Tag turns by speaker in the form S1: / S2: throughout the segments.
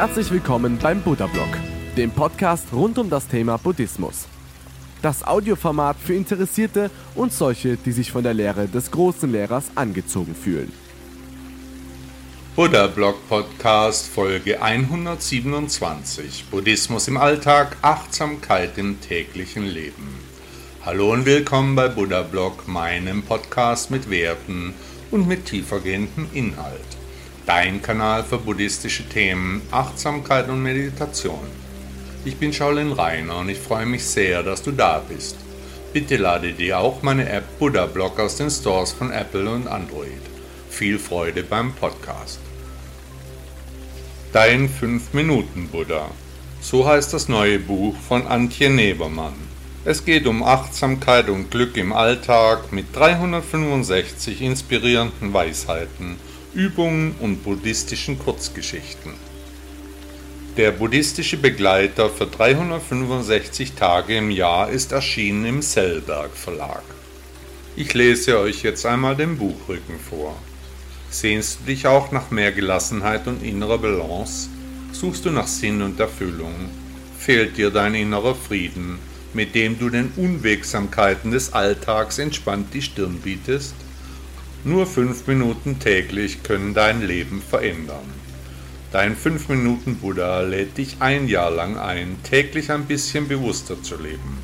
S1: Herzlich willkommen beim Buddha Blog, dem Podcast rund um das Thema Buddhismus. Das Audioformat für Interessierte und solche, die sich von der Lehre des großen Lehrers angezogen fühlen.
S2: Buddha Blog Podcast Folge 127 Buddhismus im Alltag, Achtsamkeit im täglichen Leben. Hallo und willkommen bei Buddha Blog, meinem Podcast mit Werten und mit tiefergehendem Inhalt. Dein Kanal für buddhistische Themen, Achtsamkeit und Meditation. Ich bin Shaolin Rainer und ich freue mich sehr, dass du da bist. Bitte lade dir auch meine App Buddha Blog aus den Stores von Apple und Android. Viel Freude beim Podcast. Dein 5-Minuten-Buddha. So heißt das neue Buch von Antje Nebermann. Es geht um Achtsamkeit und Glück im Alltag mit 365 inspirierenden Weisheiten, Übungen und buddhistischen Kurzgeschichten. Der buddhistische Begleiter für 365 Tage im Jahr ist erschienen im Sellberg Verlag. Ich lese euch jetzt einmal den Buchrücken vor. Sehnst du dich auch nach mehr Gelassenheit und innerer Balance? Suchst du nach Sinn und Erfüllung? Fehlt dir dein innerer Frieden, mit dem du den Unwegsamkeiten des Alltags entspannt die Stirn bietest? Nur fünf Minuten täglich können dein Leben verändern. Dein 5 Minuten Buddha lädt dich ein Jahr lang ein, täglich ein bisschen bewusster zu leben.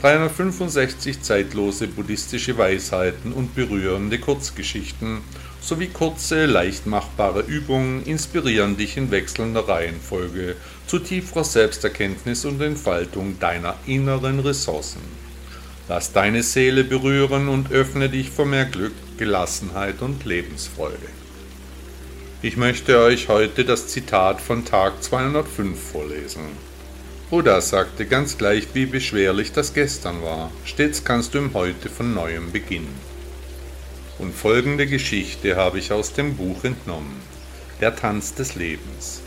S2: 365 zeitlose buddhistische Weisheiten und berührende Kurzgeschichten sowie kurze, leicht machbare Übungen inspirieren dich in wechselnder Reihenfolge zu tieferer Selbsterkenntnis und Entfaltung deiner inneren Ressourcen. Lass deine Seele berühren und öffne dich für mehr Glück, Gelassenheit und Lebensfreude. Ich möchte euch heute das Zitat von Tag 205 vorlesen. Buddha sagte ganz gleich, wie beschwerlich das gestern war, stets kannst du im Heute von neuem beginnen. Und folgende Geschichte habe ich aus dem Buch entnommen. Der Tanz des Lebens.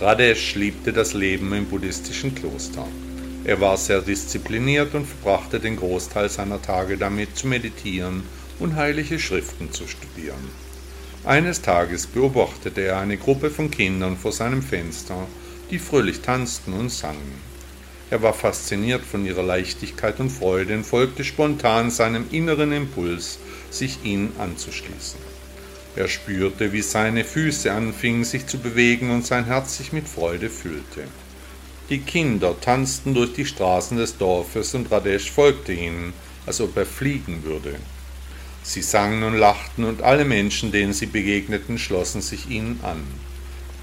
S2: Radesh liebte das Leben im buddhistischen Kloster. Er war sehr diszipliniert und verbrachte den Großteil seiner Tage damit zu meditieren und heilige Schriften zu studieren. Eines Tages beobachtete er eine Gruppe von Kindern vor seinem Fenster, die fröhlich tanzten und sangen. Er war fasziniert von ihrer Leichtigkeit und Freude und folgte spontan seinem inneren Impuls, sich ihnen anzuschließen. Er spürte, wie seine Füße anfingen sich zu bewegen und sein Herz sich mit Freude füllte. Die Kinder tanzten durch die Straßen des Dorfes und Radesh folgte ihnen, als ob er fliegen würde. Sie sangen und lachten und alle Menschen, denen sie begegneten, schlossen sich ihnen an.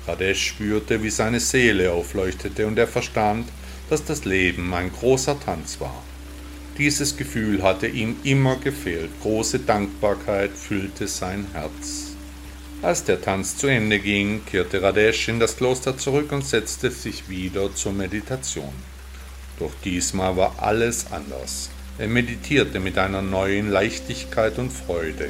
S2: Radesh spürte, wie seine Seele aufleuchtete und er verstand, dass das Leben ein großer Tanz war. Dieses Gefühl hatte ihm immer gefehlt, große Dankbarkeit füllte sein Herz. Als der Tanz zu Ende ging, kehrte Radesh in das Kloster zurück und setzte sich wieder zur Meditation. Doch diesmal war alles anders. Er meditierte mit einer neuen Leichtigkeit und Freude.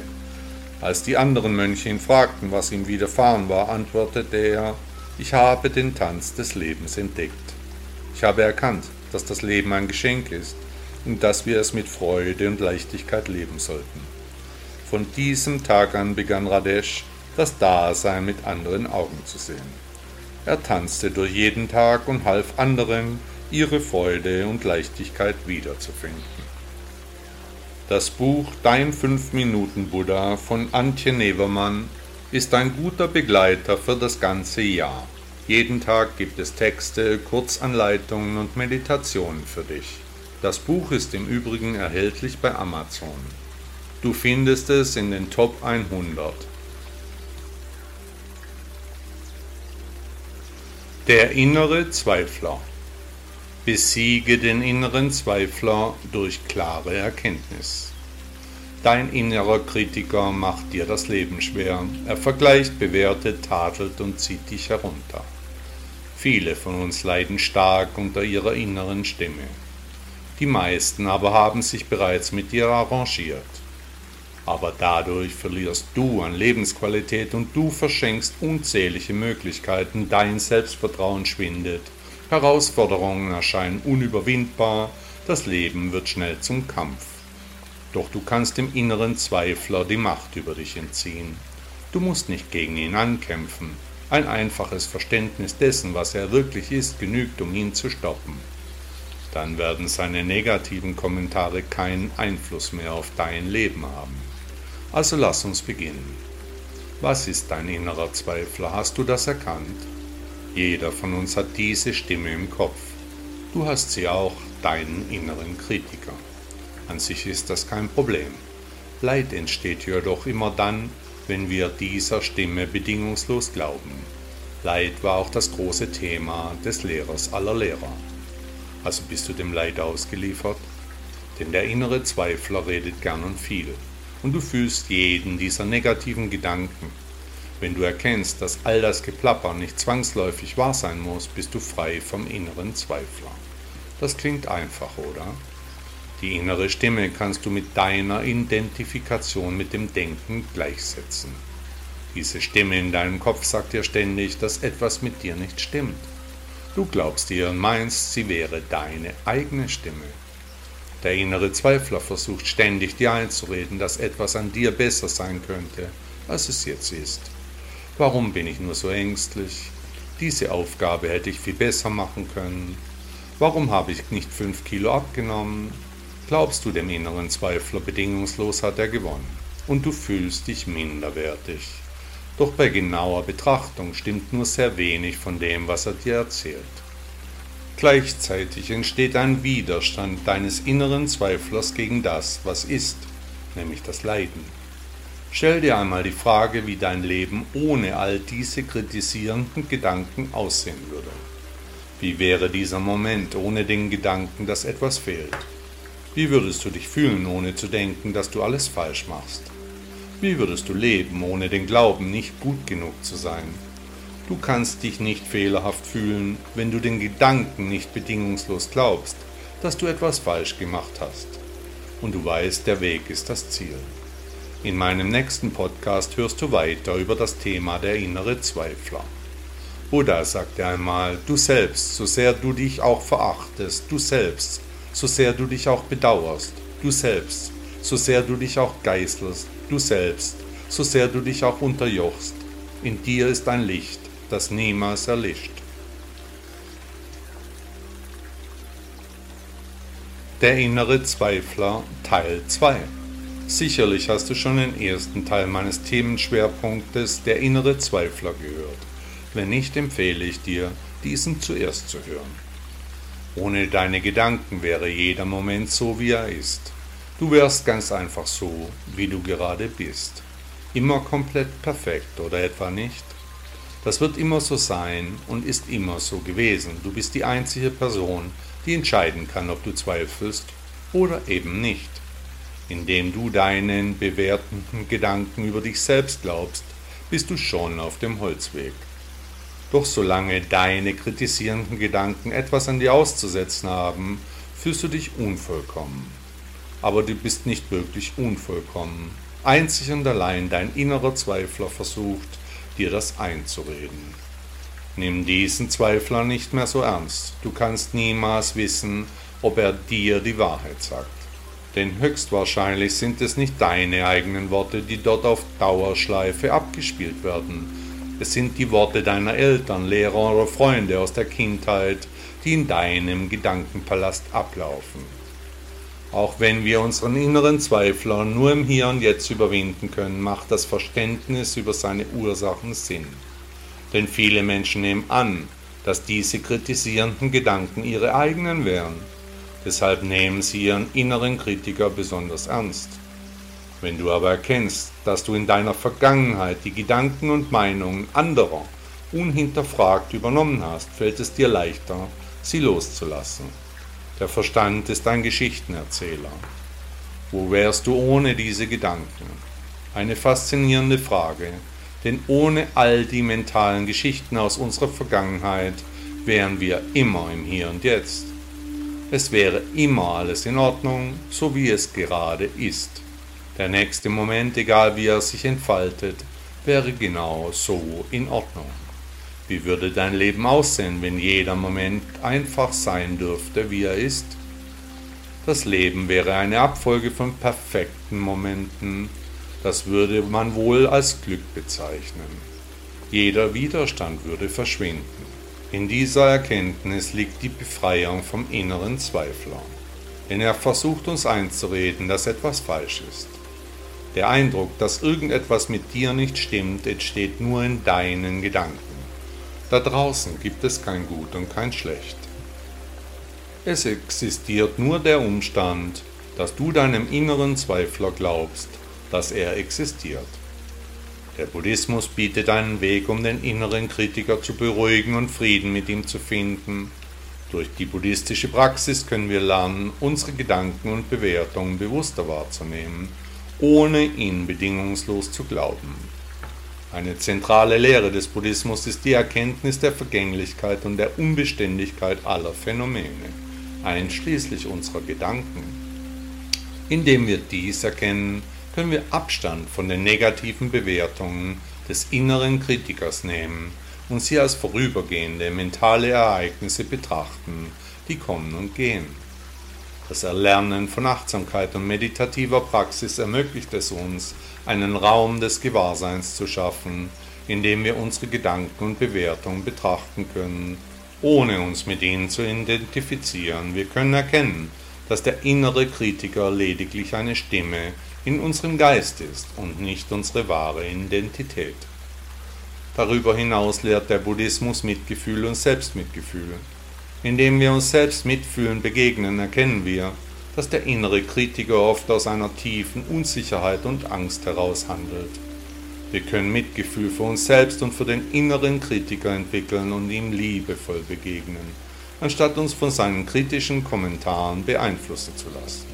S2: Als die anderen Mönche ihn fragten, was ihm widerfahren war, antwortete er, ich habe den Tanz des Lebens entdeckt. Ich habe erkannt, dass das Leben ein Geschenk ist und dass wir es mit Freude und Leichtigkeit leben sollten. Von diesem Tag an begann Radesh, das Dasein mit anderen Augen zu sehen. Er tanzte durch jeden Tag und half anderen, ihre Freude und Leichtigkeit wiederzufinden. Das Buch Dein 5-Minuten-Buddha von Antje Nevermann ist ein guter Begleiter für das ganze Jahr. Jeden Tag gibt es Texte, Kurzanleitungen und Meditationen für dich. Das Buch ist im Übrigen erhältlich bei Amazon. Du findest es in den Top 100. Der innere Zweifler. Besiege den inneren Zweifler durch klare Erkenntnis. Dein innerer Kritiker macht dir das Leben schwer. Er vergleicht, bewertet, tadelt und zieht dich herunter. Viele von uns leiden stark unter ihrer inneren Stimme. Die meisten aber haben sich bereits mit dir arrangiert. Aber dadurch verlierst du an Lebensqualität und du verschenkst unzählige Möglichkeiten, dein Selbstvertrauen schwindet, Herausforderungen erscheinen unüberwindbar, das Leben wird schnell zum Kampf. Doch du kannst dem inneren Zweifler die Macht über dich entziehen. Du musst nicht gegen ihn ankämpfen. Ein einfaches Verständnis dessen, was er wirklich ist, genügt, um ihn zu stoppen. Dann werden seine negativen Kommentare keinen Einfluss mehr auf dein Leben haben. Also lass uns beginnen. Was ist dein innerer Zweifler? Hast du das erkannt? Jeder von uns hat diese Stimme im Kopf. Du hast sie auch, deinen inneren Kritiker. An sich ist das kein Problem. Leid entsteht jedoch immer dann, wenn wir dieser Stimme bedingungslos glauben. Leid war auch das große Thema des Lehrers aller Lehrer. Also bist du dem Leid ausgeliefert? Denn der innere Zweifler redet gern und viel, und du fühlst jeden dieser negativen Gedanken. Wenn du erkennst, dass all das Geplapper nicht zwangsläufig wahr sein muss, bist du frei vom inneren Zweifler. Das klingt einfach, oder? Die innere Stimme kannst du mit deiner Identifikation mit dem Denken gleichsetzen. Diese Stimme in deinem Kopf sagt dir ständig, dass etwas mit dir nicht stimmt. Du glaubst ihr und meinst, sie wäre deine eigene Stimme. Der innere Zweifler versucht ständig dir einzureden, dass etwas an dir besser sein könnte, als es jetzt ist. Warum bin ich nur so ängstlich? Diese Aufgabe hätte ich viel besser machen können. Warum habe ich nicht fünf Kilo abgenommen? Glaubst du dem inneren Zweifler bedingungslos hat er gewonnen und du fühlst dich minderwertig. Doch bei genauer Betrachtung stimmt nur sehr wenig von dem, was er dir erzählt. Gleichzeitig entsteht ein Widerstand deines inneren Zweiflers gegen das, was ist, nämlich das Leiden. Stell dir einmal die Frage, wie dein Leben ohne all diese kritisierenden Gedanken aussehen würde. Wie wäre dieser Moment ohne den Gedanken, dass etwas fehlt? Wie würdest du dich fühlen, ohne zu denken, dass du alles falsch machst? Wie würdest du leben, ohne den Glauben, nicht gut genug zu sein? Du kannst dich nicht fehlerhaft fühlen, wenn du den Gedanken nicht bedingungslos glaubst, dass du etwas falsch gemacht hast. Und du weißt, der Weg ist das Ziel. In meinem nächsten Podcast hörst du weiter über das Thema der innere Zweifler. Buddha sagte einmal, du selbst, so sehr du dich auch verachtest, du selbst, so sehr du dich auch bedauerst, du selbst, so sehr du dich auch geißelst, du selbst, so sehr du dich auch unterjochst. In dir ist ein Licht, das niemals erlischt. Der innere Zweifler Teil 2 Sicherlich hast du schon den ersten Teil meines Themenschwerpunktes Der innere Zweifler gehört. Wenn nicht, empfehle ich dir, diesen zuerst zu hören. Ohne deine Gedanken wäre jeder Moment so, wie er ist. Du wärst ganz einfach so, wie du gerade bist. Immer komplett perfekt, oder etwa nicht? Das wird immer so sein und ist immer so gewesen. Du bist die einzige Person, die entscheiden kann, ob du zweifelst oder eben nicht. Indem du deinen bewertenden Gedanken über dich selbst glaubst, bist du schon auf dem Holzweg. Doch solange deine kritisierenden Gedanken etwas an dir auszusetzen haben, fühlst du dich unvollkommen aber du bist nicht wirklich unvollkommen. Einzig und allein dein innerer Zweifler versucht, dir das einzureden. Nimm diesen Zweifler nicht mehr so ernst. Du kannst niemals wissen, ob er dir die Wahrheit sagt. Denn höchstwahrscheinlich sind es nicht deine eigenen Worte, die dort auf Dauerschleife abgespielt werden. Es sind die Worte deiner Eltern, Lehrer oder Freunde aus der Kindheit, die in deinem Gedankenpalast ablaufen. Auch wenn wir unseren inneren Zweifler nur im Hier und Jetzt überwinden können, macht das Verständnis über seine Ursachen Sinn. Denn viele Menschen nehmen an, dass diese kritisierenden Gedanken ihre eigenen wären. Deshalb nehmen sie ihren inneren Kritiker besonders ernst. Wenn du aber erkennst, dass du in deiner Vergangenheit die Gedanken und Meinungen anderer unhinterfragt übernommen hast, fällt es dir leichter, sie loszulassen. Der Verstand ist ein Geschichtenerzähler. Wo wärst du ohne diese Gedanken? Eine faszinierende Frage, denn ohne all die mentalen Geschichten aus unserer Vergangenheit wären wir immer im Hier und Jetzt. Es wäre immer alles in Ordnung, so wie es gerade ist. Der nächste Moment, egal wie er sich entfaltet, wäre genau so in Ordnung. Wie würde dein Leben aussehen, wenn jeder Moment einfach sein dürfte, wie er ist? Das Leben wäre eine Abfolge von perfekten Momenten. Das würde man wohl als Glück bezeichnen. Jeder Widerstand würde verschwinden. In dieser Erkenntnis liegt die Befreiung vom inneren Zweifler. Denn er versucht uns einzureden, dass etwas falsch ist. Der Eindruck, dass irgendetwas mit dir nicht stimmt, entsteht nur in deinen Gedanken. Da draußen gibt es kein Gut und kein Schlecht. Es existiert nur der Umstand, dass du deinem inneren Zweifler glaubst, dass er existiert. Der Buddhismus bietet einen Weg, um den inneren Kritiker zu beruhigen und Frieden mit ihm zu finden. Durch die buddhistische Praxis können wir lernen, unsere Gedanken und Bewertungen bewusster wahrzunehmen, ohne ihnen bedingungslos zu glauben. Eine zentrale Lehre des Buddhismus ist die Erkenntnis der Vergänglichkeit und der Unbeständigkeit aller Phänomene, einschließlich unserer Gedanken. Indem wir dies erkennen, können wir Abstand von den negativen Bewertungen des inneren Kritikers nehmen und sie als vorübergehende mentale Ereignisse betrachten, die kommen und gehen. Das Erlernen von Achtsamkeit und meditativer Praxis ermöglicht es uns, einen Raum des Gewahrseins zu schaffen, in dem wir unsere Gedanken und Bewertungen betrachten können, ohne uns mit ihnen zu identifizieren. Wir können erkennen, dass der innere Kritiker lediglich eine Stimme in unserem Geist ist und nicht unsere wahre Identität. Darüber hinaus lehrt der Buddhismus Mitgefühl und Selbstmitgefühl. Indem wir uns selbst mitfühlen begegnen, erkennen wir, dass der innere Kritiker oft aus einer tiefen Unsicherheit und Angst heraus handelt. Wir können Mitgefühl für uns selbst und für den inneren Kritiker entwickeln und ihm liebevoll begegnen, anstatt uns von seinen kritischen Kommentaren beeinflussen zu lassen.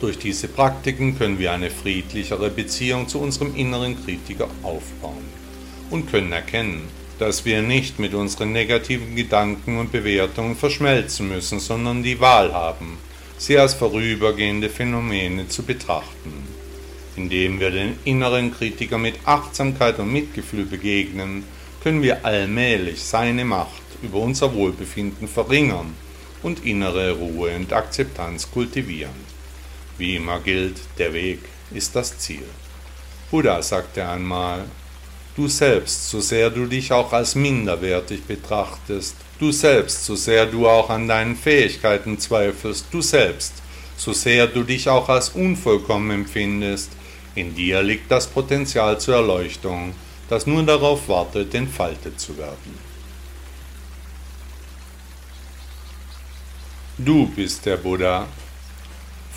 S2: Durch diese Praktiken können wir eine friedlichere Beziehung zu unserem inneren Kritiker aufbauen und können erkennen, dass wir nicht mit unseren negativen Gedanken und Bewertungen verschmelzen müssen, sondern die Wahl haben, sie als vorübergehende Phänomene zu betrachten. Indem wir den inneren Kritiker mit Achtsamkeit und Mitgefühl begegnen, können wir allmählich seine Macht über unser Wohlbefinden verringern und innere Ruhe und Akzeptanz kultivieren. Wie immer gilt, der Weg ist das Ziel. Buddha sagte einmal, du selbst, so sehr du dich auch als minderwertig betrachtest, du selbst, so sehr du auch an deinen Fähigkeiten zweifelst, du selbst, so sehr du dich auch als unvollkommen empfindest, in dir liegt das Potenzial zur Erleuchtung, das nur darauf wartet, entfaltet zu werden. Du bist der Buddha,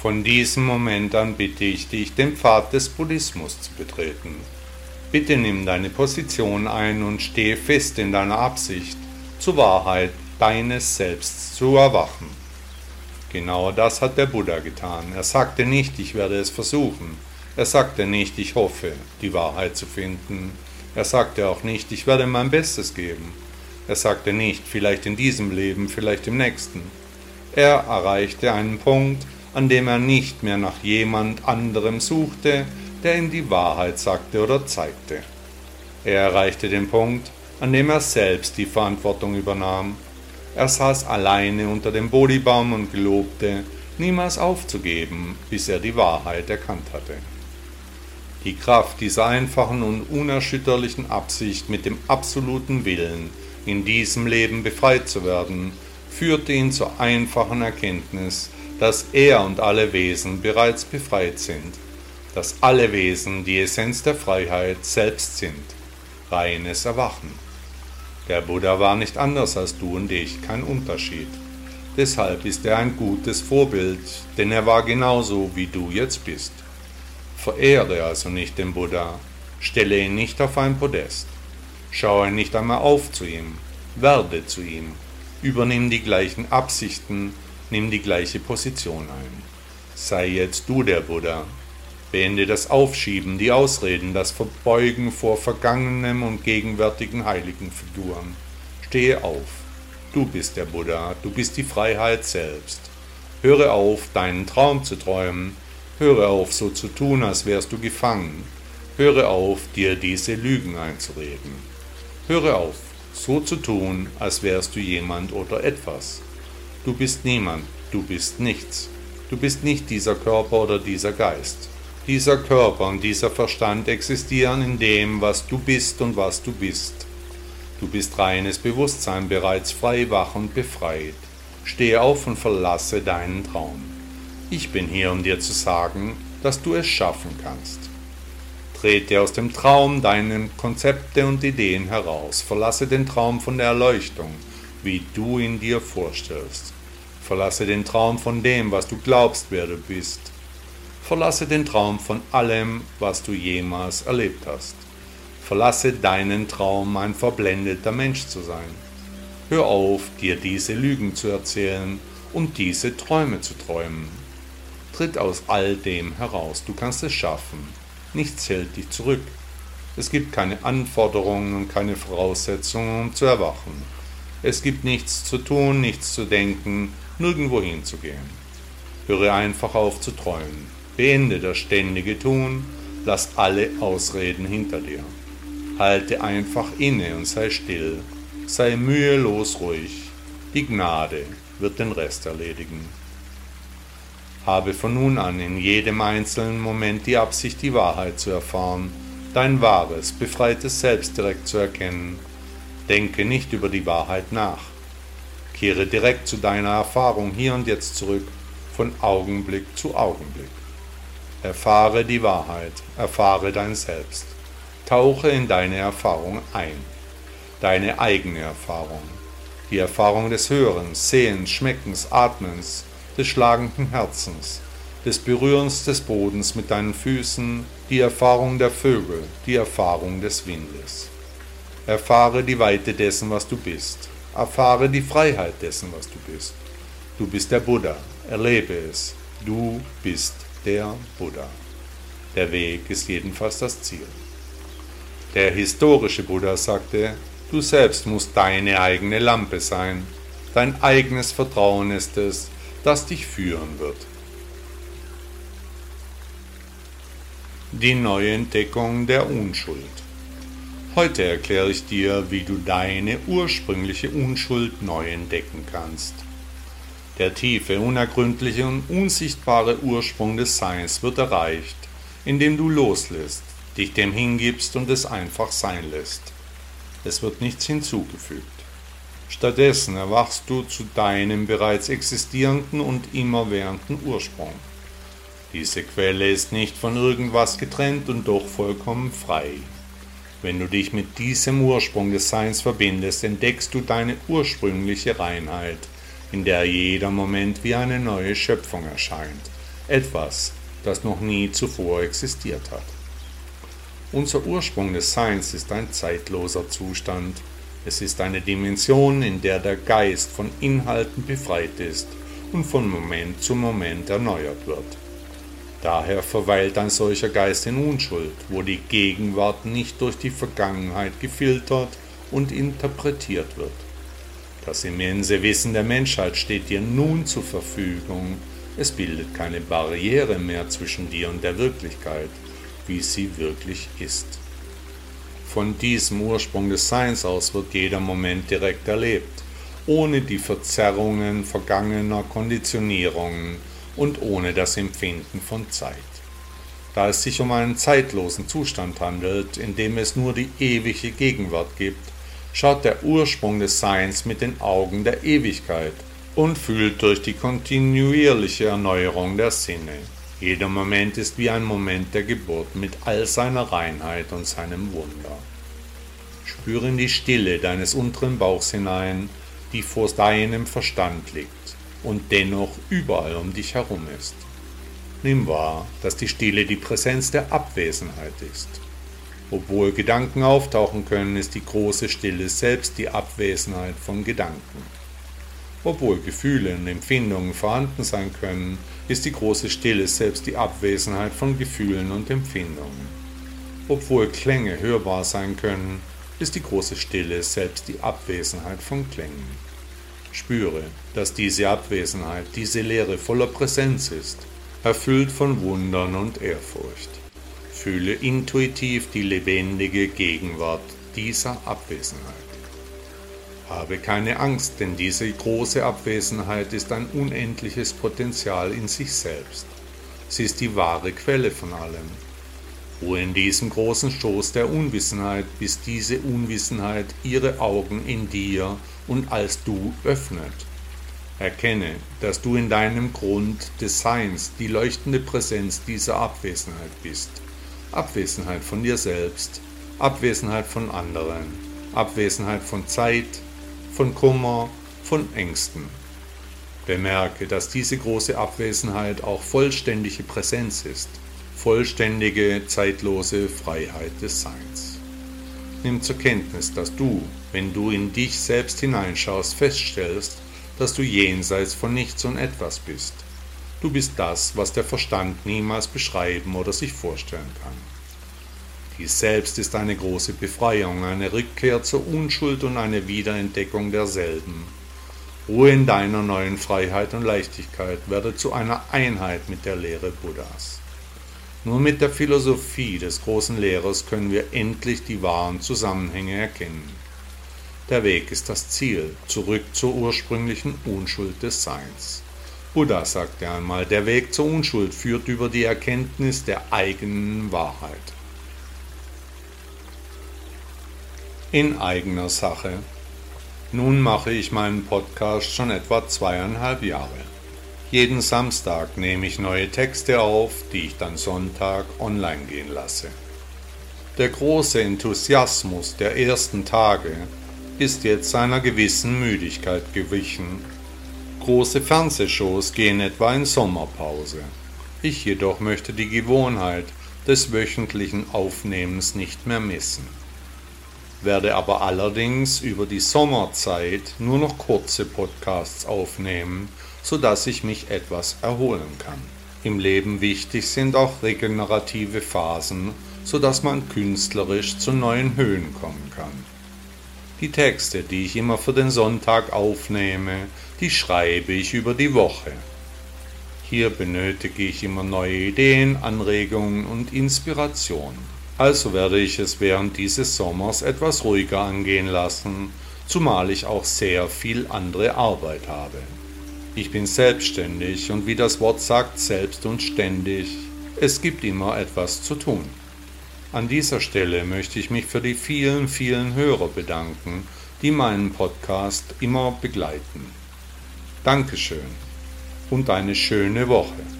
S2: von diesem Moment an bitte ich dich, den Pfad des Buddhismus zu betreten. Bitte nimm deine Position ein und stehe fest in deiner Absicht, zur Wahrheit deines Selbst zu erwachen. Genau das hat der Buddha getan. Er sagte nicht, ich werde es versuchen. Er sagte nicht, ich hoffe, die Wahrheit zu finden. Er sagte auch nicht, ich werde mein Bestes geben. Er sagte nicht, vielleicht in diesem Leben, vielleicht im nächsten. Er erreichte einen Punkt, an dem er nicht mehr nach jemand anderem suchte, der ihm die Wahrheit sagte oder zeigte. Er erreichte den Punkt, an dem er selbst die Verantwortung übernahm. Er saß alleine unter dem Bodhibaum und gelobte, niemals aufzugeben, bis er die Wahrheit erkannt hatte. Die Kraft dieser einfachen und unerschütterlichen Absicht mit dem absoluten Willen, in diesem Leben befreit zu werden, führte ihn zur einfachen Erkenntnis, dass er und alle Wesen bereits befreit sind, dass alle Wesen die Essenz der Freiheit selbst sind, reines Erwachen. Der Buddha war nicht anders als du und ich, kein Unterschied. Deshalb ist er ein gutes Vorbild, denn er war genauso wie du jetzt bist. Verehre also nicht den Buddha, stelle ihn nicht auf ein Podest, schaue nicht einmal auf zu ihm, werde zu ihm, übernimm die gleichen Absichten, nimm die gleiche Position ein. Sei jetzt du der Buddha. Beende das Aufschieben, die Ausreden, das Verbeugen vor vergangenen und gegenwärtigen heiligen Figuren. Stehe auf. Du bist der Buddha, du bist die Freiheit selbst. Höre auf, deinen Traum zu träumen. Höre auf, so zu tun, als wärst du gefangen. Höre auf, dir diese Lügen einzureden. Höre auf, so zu tun, als wärst du jemand oder etwas. Du bist niemand, du bist nichts. Du bist nicht dieser Körper oder dieser Geist. Dieser Körper und dieser Verstand existieren in dem, was du bist und was du bist. Du bist reines Bewusstsein, bereits frei, wach und befreit. Stehe auf und verlasse deinen Traum. Ich bin hier, um dir zu sagen, dass du es schaffen kannst. Trete aus dem Traum deine Konzepte und Ideen heraus. Verlasse den Traum von der Erleuchtung, wie du ihn dir vorstellst. Verlasse den Traum von dem, was du glaubst, wer du bist. Verlasse den Traum von allem, was du jemals erlebt hast. Verlasse deinen Traum, ein verblendeter Mensch zu sein. Hör auf, dir diese Lügen zu erzählen und diese Träume zu träumen. Tritt aus all dem heraus, du kannst es schaffen. Nichts hält dich zurück. Es gibt keine Anforderungen und keine Voraussetzungen, um zu erwachen. Es gibt nichts zu tun, nichts zu denken, nirgendwo hinzugehen. Höre einfach auf zu träumen. Beende das ständige Tun, lass alle Ausreden hinter dir. Halte einfach inne und sei still, sei mühelos ruhig. Die Gnade wird den Rest erledigen. Habe von nun an in jedem einzelnen Moment die Absicht, die Wahrheit zu erfahren, dein wahres, befreites Selbst direkt zu erkennen. Denke nicht über die Wahrheit nach. Kehre direkt zu deiner Erfahrung hier und jetzt zurück, von Augenblick zu Augenblick. Erfahre die Wahrheit, erfahre dein Selbst. Tauche in deine Erfahrung ein, deine eigene Erfahrung, die Erfahrung des Hörens, Sehens, Schmeckens, Atmens, des schlagenden Herzens, des Berührens des Bodens mit deinen Füßen, die Erfahrung der Vögel, die Erfahrung des Windes. Erfahre die Weite dessen, was du bist, Erfahre die Freiheit dessen, was du bist. Du bist der Buddha, erlebe es. Du bist der Buddha. Der Weg ist jedenfalls das Ziel. Der historische Buddha sagte, du selbst musst deine eigene Lampe sein. Dein eigenes Vertrauen ist es, das dich führen wird. Die neue Entdeckung der Unschuld. Heute erkläre ich dir, wie du deine ursprüngliche Unschuld neu entdecken kannst. Der tiefe, unergründliche und unsichtbare Ursprung des Seins wird erreicht, indem du loslässt, dich dem hingibst und es einfach sein lässt. Es wird nichts hinzugefügt. Stattdessen erwachst du zu deinem bereits existierenden und immerwährenden Ursprung. Diese Quelle ist nicht von irgendwas getrennt und doch vollkommen frei. Wenn du dich mit diesem Ursprung des Seins verbindest, entdeckst du deine ursprüngliche Reinheit, in der jeder Moment wie eine neue Schöpfung erscheint, etwas, das noch nie zuvor existiert hat. Unser Ursprung des Seins ist ein zeitloser Zustand, es ist eine Dimension, in der der Geist von Inhalten befreit ist und von Moment zu Moment erneuert wird. Daher verweilt ein solcher Geist in Unschuld, wo die Gegenwart nicht durch die Vergangenheit gefiltert und interpretiert wird. Das immense Wissen der Menschheit steht dir nun zur Verfügung. Es bildet keine Barriere mehr zwischen dir und der Wirklichkeit, wie sie wirklich ist. Von diesem Ursprung des Seins aus wird jeder Moment direkt erlebt, ohne die Verzerrungen vergangener Konditionierungen und ohne das Empfinden von Zeit. Da es sich um einen zeitlosen Zustand handelt, in dem es nur die ewige Gegenwart gibt, schaut der Ursprung des Seins mit den Augen der Ewigkeit und fühlt durch die kontinuierliche Erneuerung der Sinne. Jeder Moment ist wie ein Moment der Geburt mit all seiner Reinheit und seinem Wunder. Spüre in die Stille deines unteren Bauchs hinein, die vor deinem Verstand liegt und dennoch überall um dich herum ist. Nimm wahr, dass die Stille die Präsenz der Abwesenheit ist. Obwohl Gedanken auftauchen können, ist die große Stille selbst die Abwesenheit von Gedanken. Obwohl Gefühle und Empfindungen vorhanden sein können, ist die große Stille selbst die Abwesenheit von Gefühlen und Empfindungen. Obwohl Klänge hörbar sein können, ist die große Stille selbst die Abwesenheit von Klängen. Spüre, dass diese Abwesenheit, diese Leere voller Präsenz ist, erfüllt von Wundern und Ehrfurcht. Fühle intuitiv die lebendige Gegenwart dieser Abwesenheit. Habe keine Angst, denn diese große Abwesenheit ist ein unendliches Potenzial in sich selbst. Sie ist die wahre Quelle von allem. Ruhe in diesem großen Stoß der Unwissenheit, bis diese Unwissenheit ihre Augen in dir und als du öffnet. Erkenne, dass du in deinem Grund des Seins die leuchtende Präsenz dieser Abwesenheit bist. Abwesenheit von dir selbst, Abwesenheit von anderen, Abwesenheit von Zeit, von Kummer, von Ängsten. Bemerke, dass diese große Abwesenheit auch vollständige Präsenz ist, vollständige, zeitlose Freiheit des Seins. Nimm zur Kenntnis, dass du, wenn du in dich selbst hineinschaust, feststellst, dass du jenseits von nichts und etwas bist. Du bist das, was der Verstand niemals beschreiben oder sich vorstellen kann. Dies selbst ist eine große Befreiung, eine Rückkehr zur Unschuld und eine Wiederentdeckung derselben. Ruhe in deiner neuen Freiheit und Leichtigkeit, werde zu einer Einheit mit der Lehre Buddhas. Nur mit der Philosophie des großen Lehrers können wir endlich die wahren Zusammenhänge erkennen. Der Weg ist das Ziel, zurück zur ursprünglichen Unschuld des Seins. Buddha sagte einmal, der Weg zur Unschuld führt über die Erkenntnis der eigenen Wahrheit. In eigener Sache. Nun mache ich meinen Podcast schon etwa zweieinhalb Jahre. Jeden Samstag nehme ich neue Texte auf, die ich dann Sonntag online gehen lasse. Der große Enthusiasmus der ersten Tage ist jetzt seiner gewissen Müdigkeit gewichen. Große Fernsehshows gehen etwa in Sommerpause. Ich jedoch möchte die Gewohnheit des wöchentlichen Aufnehmens nicht mehr missen, werde aber allerdings über die Sommerzeit nur noch kurze Podcasts aufnehmen, sodass ich mich etwas erholen kann. Im Leben wichtig sind auch regenerative Phasen, sodass man künstlerisch zu neuen Höhen kommen kann. Die Texte, die ich immer für den Sonntag aufnehme, die schreibe ich über die Woche. Hier benötige ich immer neue Ideen, Anregungen und Inspirationen. Also werde ich es während dieses Sommers etwas ruhiger angehen lassen, zumal ich auch sehr viel andere Arbeit habe. Ich bin selbstständig und wie das Wort sagt, selbst und ständig. Es gibt immer etwas zu tun. An dieser Stelle möchte ich mich für die vielen, vielen Hörer bedanken, die meinen Podcast immer begleiten. Dankeschön und eine schöne Woche.